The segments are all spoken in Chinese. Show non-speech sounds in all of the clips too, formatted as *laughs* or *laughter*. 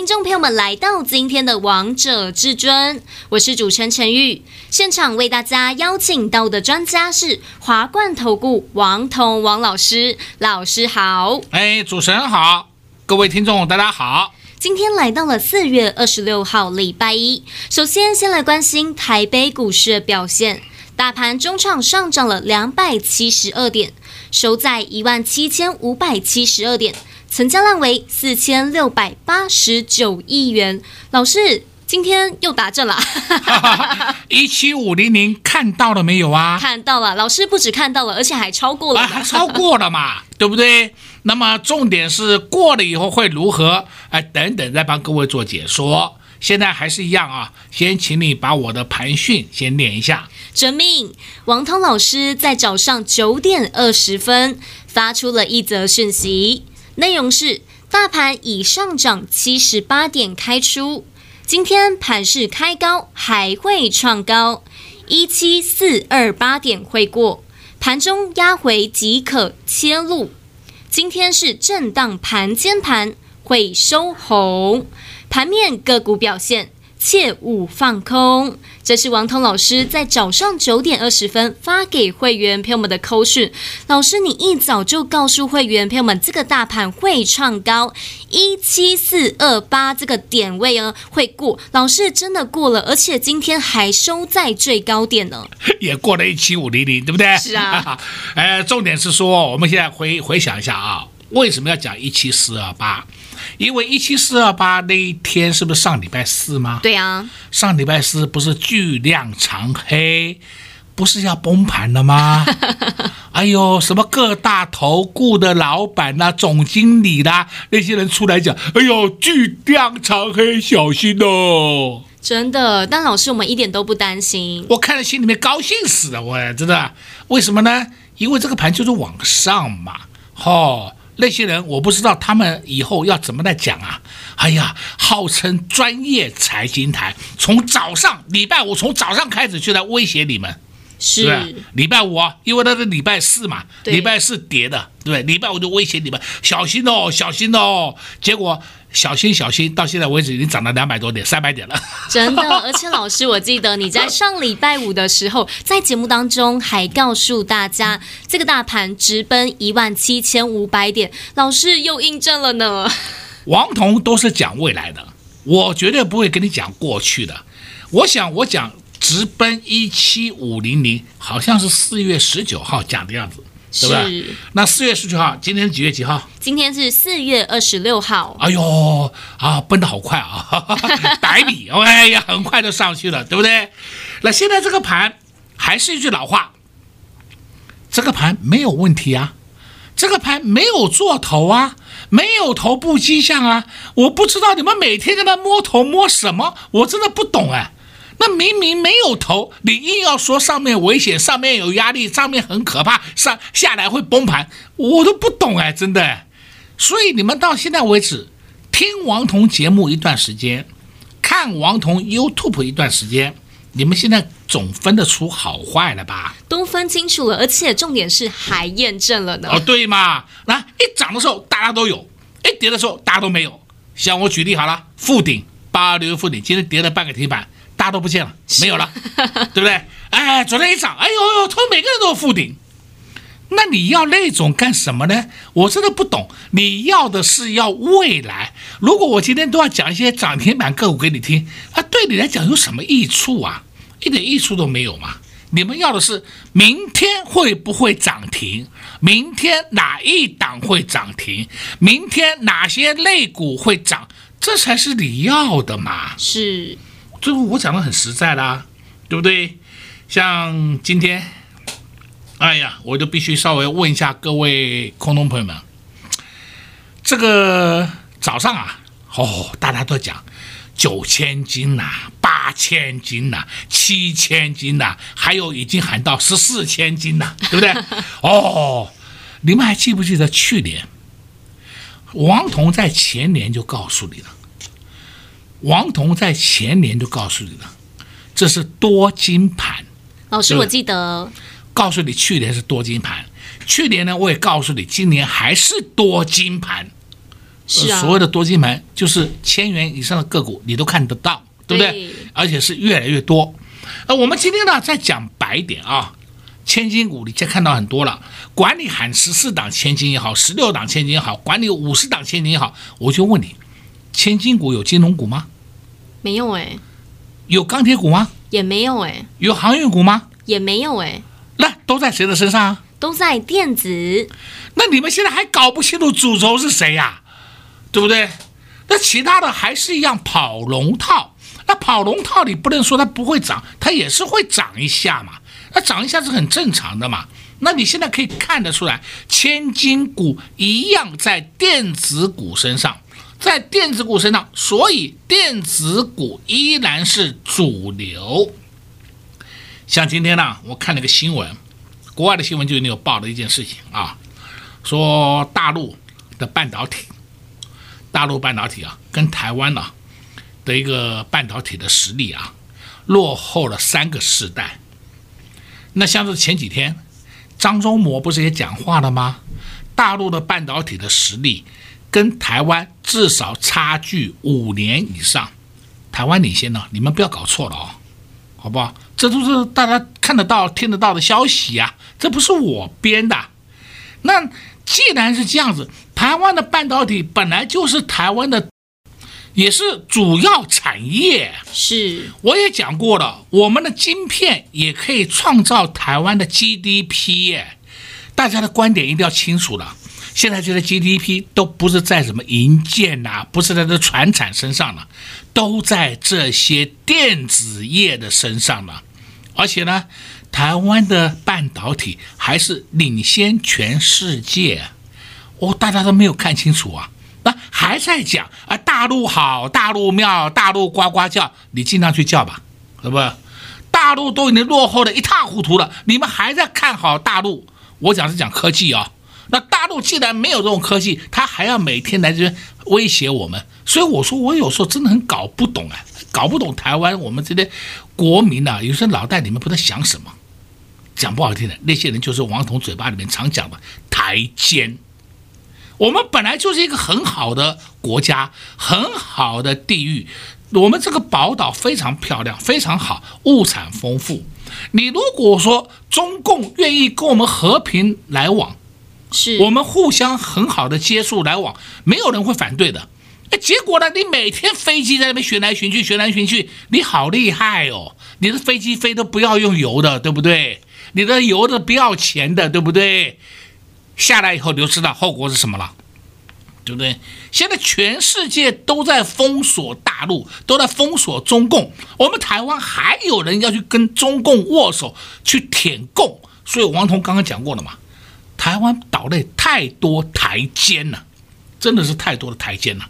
听众朋友们来到今天的《王者至尊》，我是主持人陈玉。现场为大家邀请到的专家是华冠投顾王彤王老师，老师好。哎，主持人好，各位听众大家好。今天来到了四月二十六号，礼拜一。首先，先来关心台北股市的表现。大盘中场上涨了两百七十二点，收在一万七千五百七十二点，成交量为四千六百八十九亿元。老师，今天又达阵了。*laughs* 一七五零零看到了没有啊？看到了，老师不止看到了，而且还超过了。还超过了嘛？*laughs* 对不对？那么重点是过了以后会如何？哎，等等，再帮各位做解说。现在还是一样啊，先请你把我的盘讯先念一下。遵命，王涛老师在早上九点二十分发出了一则讯息，内容是：大盘已上涨七十八点开出，今天盘势开高还会创高，一七四二八点会过，盘中压回即可切入。今天是震荡盘间盘，会收红。盘面个股表现，切勿放空。这是王彤老师在早上九点二十分发给会员朋友们的扣讯。老师，你一早就告诉会员朋友们，这个大盘会创高一七四二八这个点位呢，会过。老师真的过了，而且今天还收在最高点呢，*laughs* 也过了一七五零零，对不对？是啊。*laughs* 哎，重点是说，我们现在回回想一下啊，为什么要讲一七四二八？因为一七四二八那一天是不是上礼拜四吗？对啊，上礼拜四不是巨量长黑，不是要崩盘了吗？*laughs* 哎呦，什么各大投顾的老板呐、啊、总经理啦、啊，那些人出来讲，哎呦，巨量长黑，小心哦！真的，但老师我们一点都不担心，我看了心里面高兴死了，我真的，为什么呢？因为这个盘就是往上嘛，哦。那些人我不知道他们以后要怎么来讲啊！哎呀，号称专业财经台，从早上礼拜五从早上开始就在威胁你们，是，是礼拜五啊，因为那是礼拜四嘛，礼拜四跌的，对，礼拜五就威胁你们小心哦，小心哦，结果。小心小心，到现在为止已经涨了两百多点，三百点了。真的，而且老师，我记得你在上礼拜五的时候，在节目当中还告诉大家，这个大盘直奔一万七千五百点，老师又印证了呢。王彤都是讲未来的，我绝对不会跟你讲过去的。我想我讲直奔一七五零零，好像是四月十九号讲的样子。是吧？那四月十九号，今天是几月几号？今天是四月二十六号。哎呦，啊，奔得好快啊！*laughs* 百米，哎呀，很快就上去了，对不对？那现在这个盘还是一句老话，这个盘没有问题啊，这个盘没有做头啊，没有头部迹象啊，我不知道你们每天在那摸头摸什么，我真的不懂哎。那明明没有头，你硬要说上面危险，上面有压力，上面很可怕，上下来会崩盘，我都不懂哎，真的。所以你们到现在为止，听王彤节目一段时间，看王彤 YouTube 一段时间，你们现在总分得出好坏了吧？都分清楚了，而且重点是还验证了呢。哦，对嘛，那一涨的时候大家都有，一跌的时候大家都没有。像我举例好了，富鼎八二六富鼎今天跌了半个停板。大家都不见了，没有了，*laughs* 对不对？哎，昨天一涨，哎呦呦，他们每个人都有负顶。那你要那种干什么呢？我真的不懂。你要的是要未来。如果我今天都要讲一些涨停板个股给你听，啊，对你来讲有什么益处啊？一点益处都没有嘛。你们要的是明天会不会涨停？明天哪一档会涨停？明天哪些类股会涨？这才是你要的嘛。是。最后我讲的很实在啦，对不对？像今天，哎呀，我就必须稍微问一下各位空中朋友们，这个早上啊，哦，大家都讲九千斤呐、啊，八八千斤呐，七千斤呐，还有已经喊到十四千斤呐，对不对？*laughs* 哦，你们还记不记得去年王彤在前年就告诉你了？王彤在前年就告诉你了，这是多金盘。老师，我记得告诉你去年是多金盘，去年呢我也告诉你，今年还是多金盘。是啊，所谓的多金盘就是千元以上的个股，你都看得到，对不对？对，而且是越来越多。呃，我们今天呢再讲白一点啊，千金股你先看到很多了，管你喊十四档千金也好，十六档千金也好，管你五十档千金也好，我就问你。千金股有金融股吗？没有哎。有钢铁股吗？也没有哎。有航运股吗？也没有哎。那都在谁的身上啊？都在电子。那你们现在还搞不清楚主轴是谁呀？对不对？那其他的还是一样跑龙套。那跑龙套你不能说它不会涨，它也是会涨一下嘛。那涨一下是很正常的嘛。那你现在可以看得出来，千金股一样在电子股身上。在电子股身上，所以电子股依然是主流。像今天呢，我看了个新闻，国外的新闻就有报的一件事情啊，说大陆的半导体，大陆半导体啊，跟台湾呢的一个半导体的实力啊，落后了三个世代。那像是前几天张忠谋不是也讲话了吗？大陆的半导体的实力。跟台湾至少差距五年以上，台湾领先呢，你们不要搞错了哦，好不好？这都是大家看得到、听得到的消息呀，这不是我编的。那既然是这样子，台湾的半导体本来就是台湾的，也是主要产业。是，我也讲过了，我们的晶片也可以创造台湾的 GDP 耶，大家的观点一定要清楚了。现在觉得 GDP 都不是在什么营建呐，不是在这船产身上了，都在这些电子业的身上了。而且呢，台湾的半导体还是领先全世界。哦，大家都没有看清楚啊！那还在讲啊，大陆好，大陆妙，大陆呱呱叫，你尽量去叫吧，是不？大陆都已经落后的一塌糊涂了，你们还在看好大陆？我讲是讲科技啊、哦。那大陆既然没有这种科技，他还要每天来这边威胁我们，所以我说我有时候真的很搞不懂啊，搞不懂台湾我们这些国民、啊，有时候脑袋里面不知道想什么，讲不好听的，那些人就是王彤嘴巴里面常讲的台奸。我们本来就是一个很好的国家，很好的地域，我们这个宝岛非常漂亮，非常好，物产丰富。你如果说中共愿意跟我们和平来往，是我们互相很好的接触来往，没有人会反对的。哎，结果呢？你每天飞机在那边旋来旋去，旋来旋去，你好厉害哦！你的飞机飞都不要用油的，对不对？你的油的不要钱的，对不对？下来以后你就知道后果是什么了，对不对？现在全世界都在封锁大陆，都在封锁中共，我们台湾还有人要去跟中共握手，去舔共。所以王彤刚刚讲过了嘛。台湾岛内太多台奸了，真的是太多的台奸了。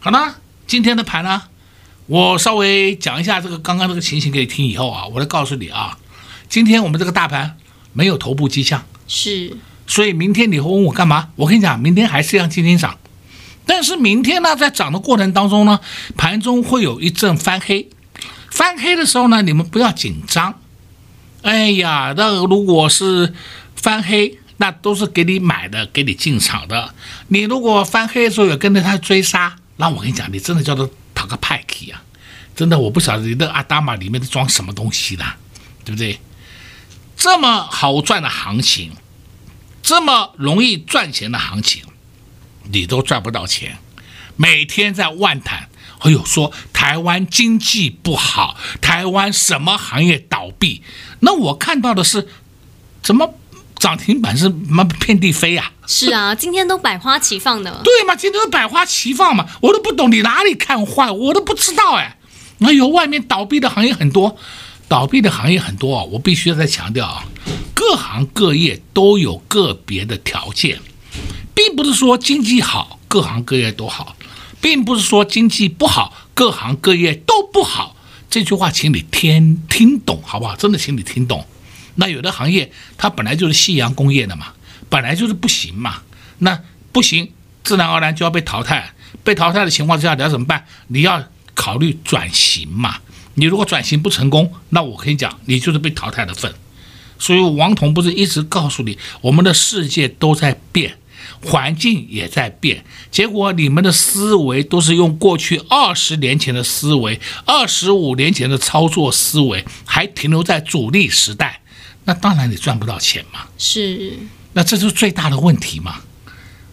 好了，今天的盘呢，我稍微讲一下这个刚刚这个情形给你听以后啊，我来告诉你啊，今天我们这个大盘没有头部迹象，是，所以明天你会问我干嘛？我跟你讲，明天还是要今天涨，但是明天呢，在涨的过程当中呢，盘中会有一阵翻黑，翻黑的时候呢，你们不要紧张。哎呀，那如果是翻黑，那都是给你买的，给你进场的。你如果翻黑的时候有跟着他追杀，那我跟你讲，你真的叫做讨个派气啊！真的，我不晓得你的阿达玛里面都装什么东西啦，对不对？这么好赚的行情，这么容易赚钱的行情，你都赚不到钱。每天在万谈，哎呦，说台湾经济不好，台湾什么行业倒闭？那我看到的是，怎么？涨停板是什遍地飞呀、啊？是啊，今天都百花齐放的。对嘛，今天都百花齐放嘛，我都不懂你哪里看坏，我都不知道哎。那有外面倒闭的行业很多，倒闭的行业很多啊，我必须要再强调啊，各行各业都有个别的条件，并不是说经济好各行各业都好，并不是说经济不好各行各业都不好，这句话请你听听懂，好不好？真的，请你听懂。那有的行业它本来就是夕阳工业的嘛，本来就是不行嘛，那不行，自然而然就要被淘汰。被淘汰的情况之下，你要怎么办？你要考虑转型嘛。你如果转型不成功，那我跟你讲，你就是被淘汰的份。所以王彤不是一直告诉你，我们的世界都在变。环境也在变，结果你们的思维都是用过去二十年前的思维，二十五年前的操作思维，还停留在主力时代，那当然你赚不到钱嘛。是，那这就是最大的问题嘛。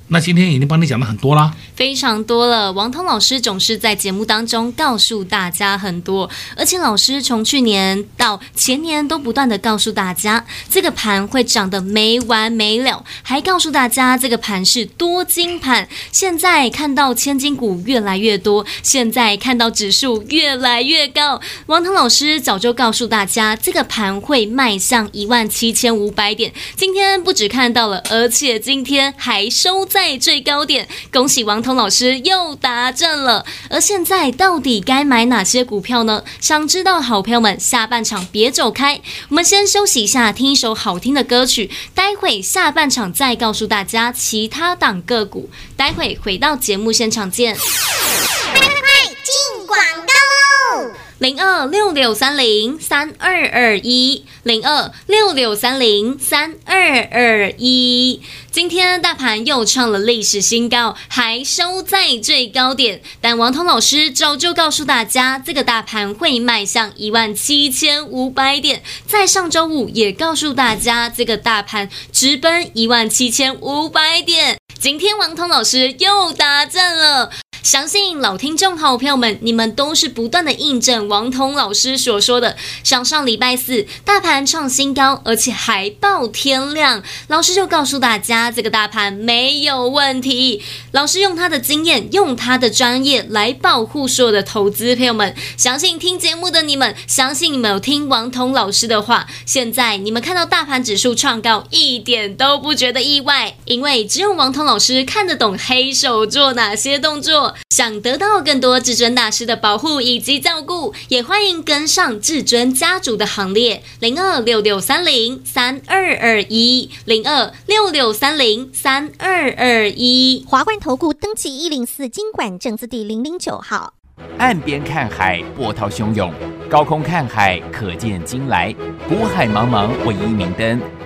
那今天已经帮你讲了很多啦，非常多了。王通老师总是在节目当中告诉大家很多，而且老师从去年到前年都不断的告诉大家，这个盘会涨得没完没了，还告诉大家这个盘是多金盘。现在看到千金股越来越多，现在看到指数越来越高。王通老师早就告诉大家，这个盘会迈向一万七千五百点。今天不只看到了，而且今天还收在。最高点，恭喜王彤老师又达阵了。而现在到底该买哪些股票呢？想知道好朋友们，下半场别走开，我们先休息一下，听一首好听的歌曲。待会下半场再告诉大家其他档个股。待会回到节目现场见。零二六六三零三二二一，零二六六三零三二二一。今天大盘又创了历史新高，还收在最高点。但王彤老师早就告诉大家，这个大盘会迈向一万七千五百点。在上周五也告诉大家，这个大盘直奔一万七千五百点。今天王彤老师又达阵了。相信老听众好朋友们，你们都是不断的印证王彤老师所说的。像上礼拜四，大盘创新高，而且还爆天量，老师就告诉大家，这个大盘没有问题。老师用他的经验，用他的专业来保护所有的投资朋友们。相信听节目的你们，相信你们有听王彤老师的话。现在你们看到大盘指数创高，一点都不觉得意外，因为只有王彤老师看得懂黑手做哪些动作。想得到更多至尊大师的保护以及照顾，也欢迎跟上至尊家族的行列。零二六六三零三二二一，零二六六三零三二二一。华冠投顾登记一零四经管证字第零零九号。岸边看海，波涛汹涌；高空看海，可见金来。古海茫茫，唯一明灯。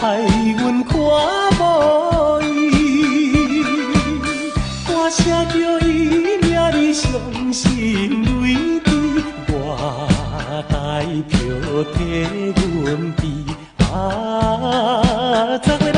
害阮看无伊，我声着伊名字伤心泪滴，我代票替阮悲啊，十月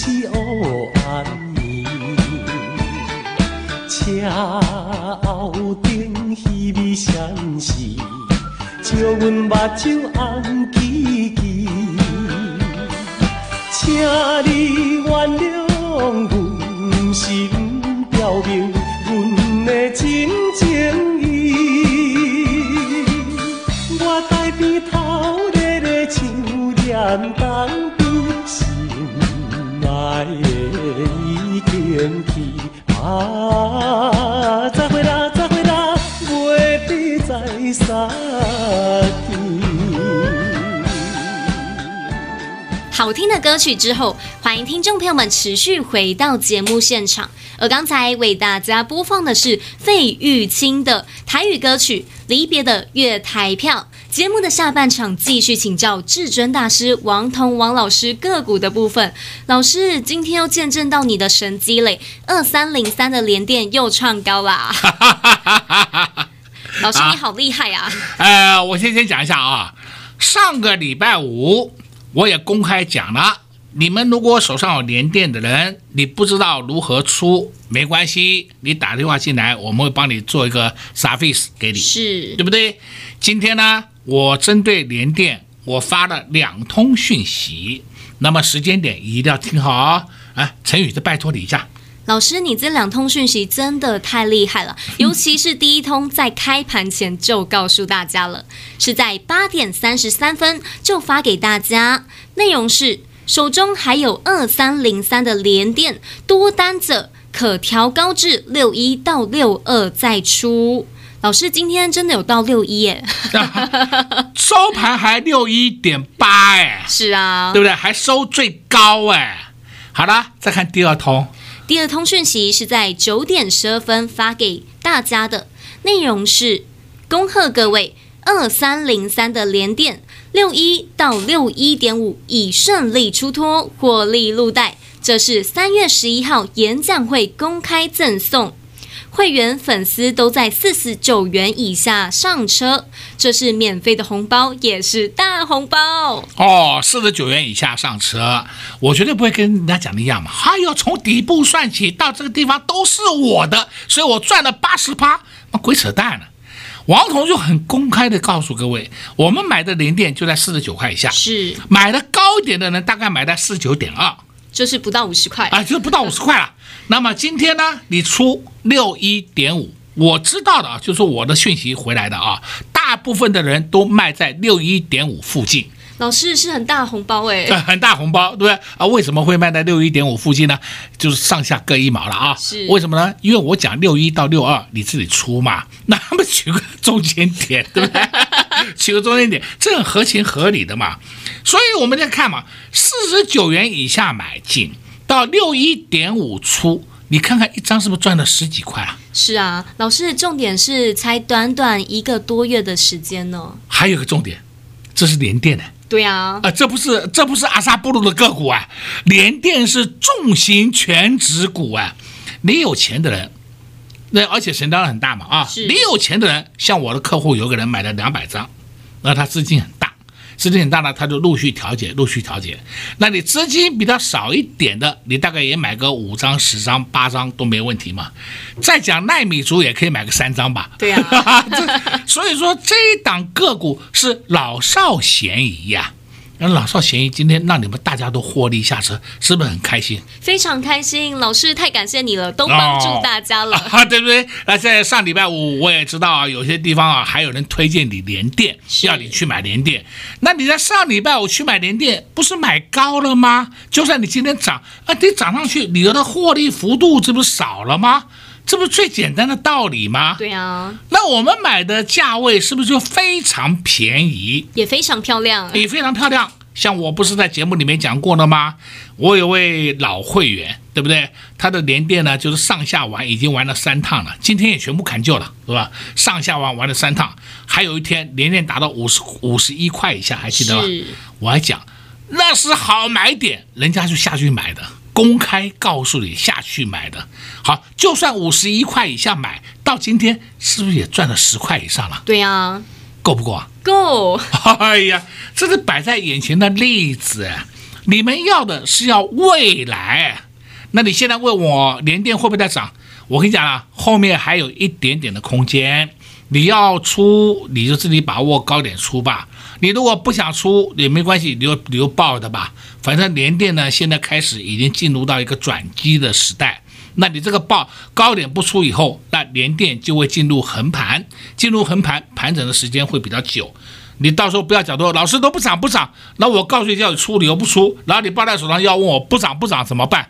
息乌暗暝。车后顶稀微闪烁，招阮目睭红记记。请你原谅阮，是毋表明阮的真情意。我在边头热热像念当边，心爱的已经去啊！再会啦，再会啦，袂比再相见。好听的歌曲之后，欢迎听众朋友们持续回到节目现场。而刚才为大家播放的是费玉清的台语歌曲《离别的月台票》。节目的下半场继续请教至尊大师王彤王老师个股的部分。老师，今天又见证到你的神机嘞，二三零三的联电又创高啦！*laughs* 老师你好厉害啊！呃，我先先讲一下啊，上个礼拜五我也公开讲了，你们如果手上有联电的人，你不知道如何出，没关系，你打电话进来，我们会帮你做一个 service 给你，是对不对？今天呢，我针对联电，我发了两通讯息，那么时间点一定要听好啊！啊，陈宇，这拜托你一下。老师，你这两通讯息真的太厉害了，尤其是第一通在开盘前就告诉大家了，是在八点三十三分就发给大家，内容是手中还有二三零三的连电多单者可调高至六一到六二再出。老师今天真的有到六一耶，*laughs* 收盘还六一点八哎，是啊，对不对？还收最高哎。好了，再看第二通。第二通讯息是在九点十二分发给大家的，内容是：恭贺各位二三零三的联电六一到六一点五已顺利出脱，获利入袋。这是三月十一号演讲会公开赠送。会员粉丝都在四十九元以下上车，这是免费的红包，也是大红包哦。四十九元以下上车，我绝对不会跟人家讲的一样嘛。还有从底部算起到这个地方都是我的，所以我赚了八十八，那鬼扯淡了。王彤就很公开的告诉各位，我们买的联电就在四十九块以下，是买的高一点的人大概买在四十九点二，就是不到五十块啊，就是不到五十块了。那么今天呢，你出六一点五，我知道的啊，就是我的讯息回来的啊，大部分的人都卖在六一点五附近。老师是很大红包哎，*laughs* 很大红包，对不对啊？为什么会卖在六一点五附近呢？就是上下各一毛了啊。是为什么呢？因为我讲六一到六二，你自己出嘛，*laughs* 那么取个中间点，对不对？*laughs* 取个中间点，这很合情合理的嘛。所以我们在看嘛，四十九元以下买进。到六一点五出，你看看一张是不是赚了十几块啊？是啊，老师，重点是才短短一个多月的时间呢。还有一个重点，这是连电的。对啊，啊、呃，这不是这不是阿萨布鲁的个股啊，联电是重型全值股啊。你有钱的人，那而且成交量很大嘛啊，你有钱的人，像我的客户有个人买了两百张，那他资金很大。资金很大呢，他就陆续调节，陆续调节。那你资金比较少一点的，你大概也买个五张、十张、八张都没问题嘛。再讲耐米族也可以买个三张吧。对呀、*laughs* 啊，所以说这一档个股是老少咸宜呀、啊。那老少咸宜，今天让你们大家都获利下车，是不是很开心？非常开心，老师太感谢你了，都帮助大家了，哦 *laughs* 啊、对不对？那在上礼拜五，我也知道啊，有些地方啊，还有人推荐你连电，要你去买连电。那你在上礼拜五去买连电，不是买高了吗？就算你今天涨，啊，你涨上去，你的获利幅度这不是少了吗？这不是最简单的道理吗？对啊。那我们买的价位是不是就非常便宜？也非常漂亮，也非常漂亮。像我不是在节目里面讲过了吗？我有位老会员，对不对？他的连电呢，就是上下玩已经玩了三趟了，今天也全部砍旧了，是吧？上下玩玩了三趟，还有一天连电达到五十五十一块以下，还记得吗？我还讲那是好买点，人家就下去买的，公开告诉你下去买的。好，就算五十一块以下买到今天，是不是也赚了十块以上了？对呀、啊，够不够啊？够。哎呀，这是摆在眼前的例子。你们要的是要未来，那你现在问我联电会不会再涨？我跟你讲啊，后面还有一点点的空间。你要出，你就自己把握高点出吧。你如果不想出也没关系，你就你就抱着吧。反正联电呢，现在开始已经进入到一个转机的时代。那你这个报高点不出以后，那联电就会进入横盘，进入横盘盘整的时间会比较久。你到时候不要讲多，老师都不涨不涨，那我告诉你叫你出，你又不出，然后你抱在手上要问我不涨不涨怎么办？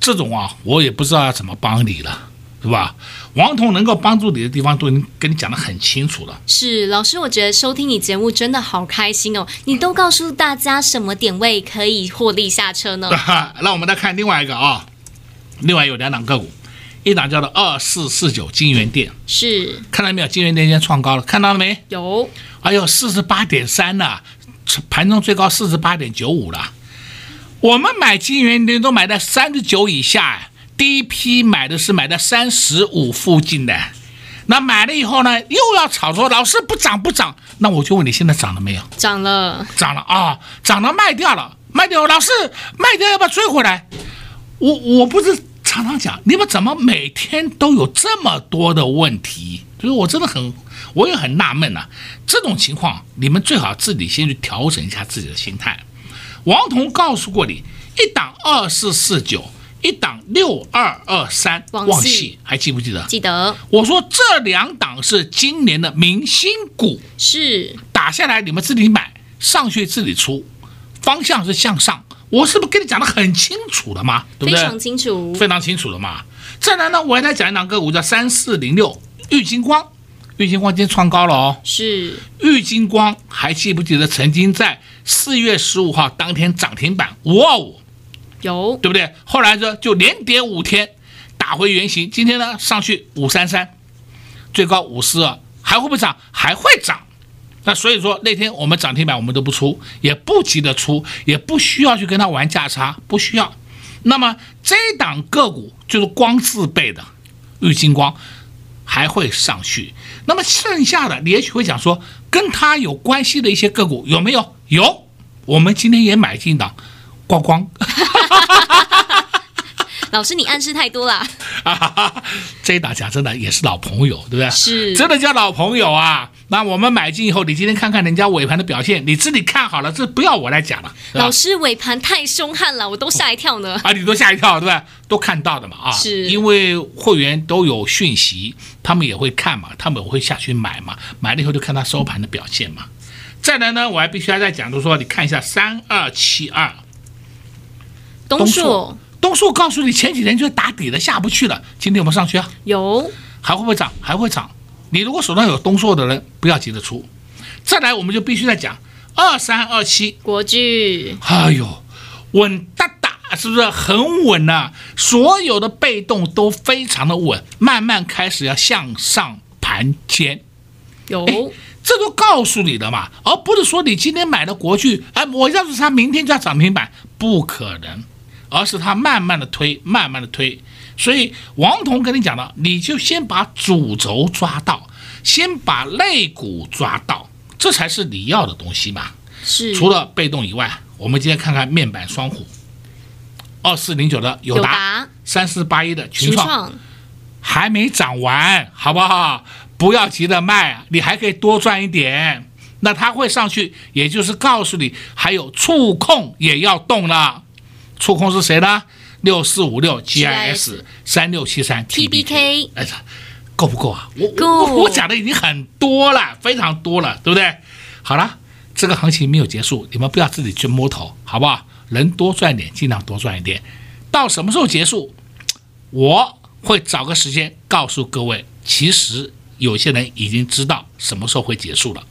这种啊，我也不知道要怎么帮你了，是吧？王彤能够帮助你的地方都已经跟你讲得很清楚了。是老师，我觉得收听你节目真的好开心哦，你都告诉大家什么点位可以获利下车呢？*laughs* 那我们再看另外一个啊，另外有两档个股。一档叫做二四四九金元店，是看到没有？金元电今天创高了，看到了没？有。哎呦，四十八点三呢，盘中最高四十八点九五了。我们买金元店都买在三十九以下，第一批买的是买在三十五附近的。那买了以后呢，又要炒作，老是不涨不涨。那我就问你，现在涨了没有？涨了，涨了啊，涨了卖掉了，卖掉。老是卖掉要不要追回来？我我不是。常常讲，你们怎么每天都有这么多的问题？就是我真的很，我也很纳闷呐。这种情况，你们最好自己先去调整一下自己的心态。王彤告诉过你，一档二四四九，一档六二二三，旺矽还记不记得？记得。我说这两档是今年的明星股，是打下来你们自己买，上去自己出，方向是向上。我是不是跟你讲得很清楚了吗？对不对？非常清楚，非常清楚了嘛。再来呢，我还来讲一档个股叫三四零六玉金光，玉金光今天创高了哦。是玉金光，还记不记得曾经在四月十五号当天涨停板五二五？有，对不对？后来呢就连跌五天，打回原形。今天呢上去五三三，最高五四二，还会不会涨？还会涨。那所以说那天我们涨停板我们都不出，也不急着出，也不需要去跟他玩价差，不需要。那么这档个股就是光字辈的，玉金光还会上去。那么剩下的你也许会讲说，跟他有关系的一些个股有没有？有，我们今天也买进档光光。*laughs* 老师，你暗示太多了。*laughs* 这一打讲真的也是老朋友，对不对？是，真的叫老朋友啊。那我们买进以后，你今天看看人家尾盘的表现，你自己看好了，这不要我来讲了。老师尾盘太凶悍了，我都吓一跳呢。啊，你都吓一跳，对吧？都看到的嘛啊。是，因为会员都有讯息，他们也会看嘛，他们会下去买嘛，买了以后就看他收盘的表现嘛。再来呢，我还必须要再讲，就是说，你看一下三二七二，东树。东树告诉你，前几天就打底了，下不去了。今天有没有上去啊？有，还会不会涨？还会涨。你如果手上有东硕的人，不要急着出。再来，我们就必须再讲二三二七国巨。哎呦，稳哒哒，是不是很稳呐、啊？所有的被动都非常的稳，慢慢开始要向上盘肩。有，这都告诉你的嘛，而不是说你今天买的国巨，哎，我要是它明天就要涨停板，不可能。而是它慢慢的推，慢慢的推，所以王彤跟你讲了，你就先把主轴抓到，先把肋骨抓到，这才是你要的东西嘛。是。除了被动以外，我们今天看看面板双虎，二四零九的友达，三四八一的群创，还没涨完，好不好？不要急着卖，你还可以多赚一点。那它会上去，也就是告诉你，还有触控也要动了。触控是谁呢？六四五六 GIS 三六七三 TBK，哎呀，够不够啊？我我我讲的已经很多了，非常多了，对不对？好了，这个行情没有结束，你们不要自己去摸头，好不好？能多赚点，尽量多赚一点。到什么时候结束？我会找个时间告诉各位。其实有些人已经知道什么时候会结束了。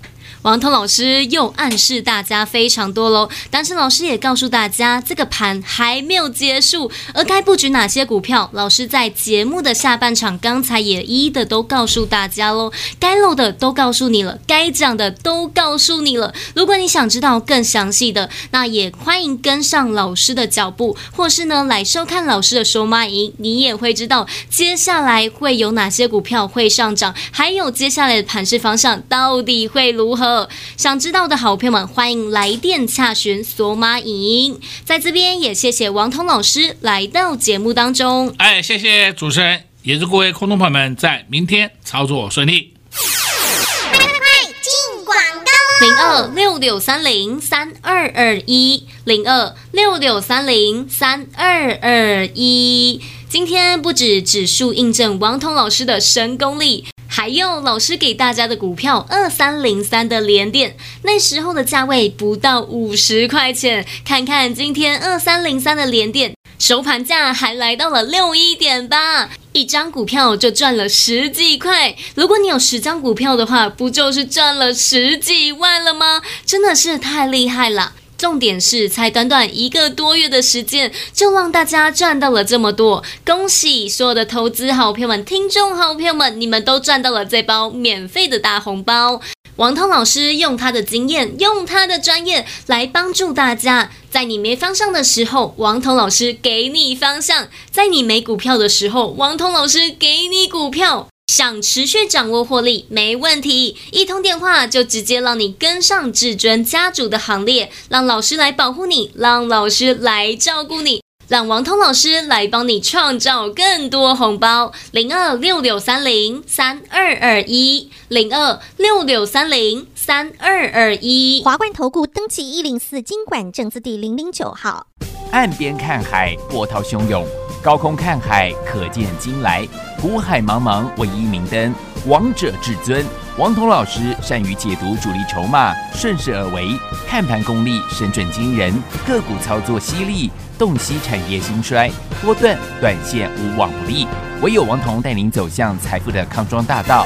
王涛老师又暗示大家非常多喽，但是老师也告诉大家，这个盘还没有结束，而该布局哪些股票，老师在节目的下半场刚才也一一的都告诉大家喽，该漏的都告诉你了，该讲的都告诉你了。如果你想知道更详细的，那也欢迎跟上老师的脚步，或是呢来收看老师的收麦营，你也会知道接下来会有哪些股票会上涨，还有接下来的盘势方向到底会如何。想知道的好朋友们，欢迎来电洽询索马影音。在这边也谢谢王通老师来到节目当中。哎，谢谢主持人，也祝各位空中朋友们在明天操作顺利。快快快进广告零二六六三零三二二一零二六六三零三二二一。今天不止指数印证王通老师的神功力。还有老师给大家的股票二三零三的连电，那时候的价位不到五十块钱，看看今天二三零三的连电收盘价还来到了六一点八，一张股票就赚了十几块。如果你有十张股票的话，不就是赚了十几万了吗？真的是太厉害了。重点是，才短短一个多月的时间，就让大家赚到了这么多，恭喜所有的投资好朋友们、听众好朋友们，你们都赚到了这包免费的大红包。王涛老师用他的经验，用他的专业来帮助大家，在你没方向的时候，王涛老师给你方向；在你没股票的时候，王涛老师给你股票。想持续掌握获利，没问题，一通电话就直接让你跟上至尊家族的行列，让老师来保护你，让老师来照顾你，让王通老师来帮你创造更多红包。零二六六三零三二二一，零二六六三零三二二一。华冠投顾登记一零四经管证字第零零九号。岸边看海，波涛汹涌；高空看海，可见金来。股海茫茫，唯一明灯。王者至尊，王彤老师善于解读主力筹码，顺势而为，看盘功力神准惊人，个股操作犀利，洞悉产业兴衰，波段短线无往不利。唯有王彤带领走向财富的康庄大道。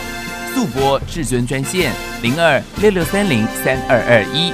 速拨至尊专线零二六六三零三二二一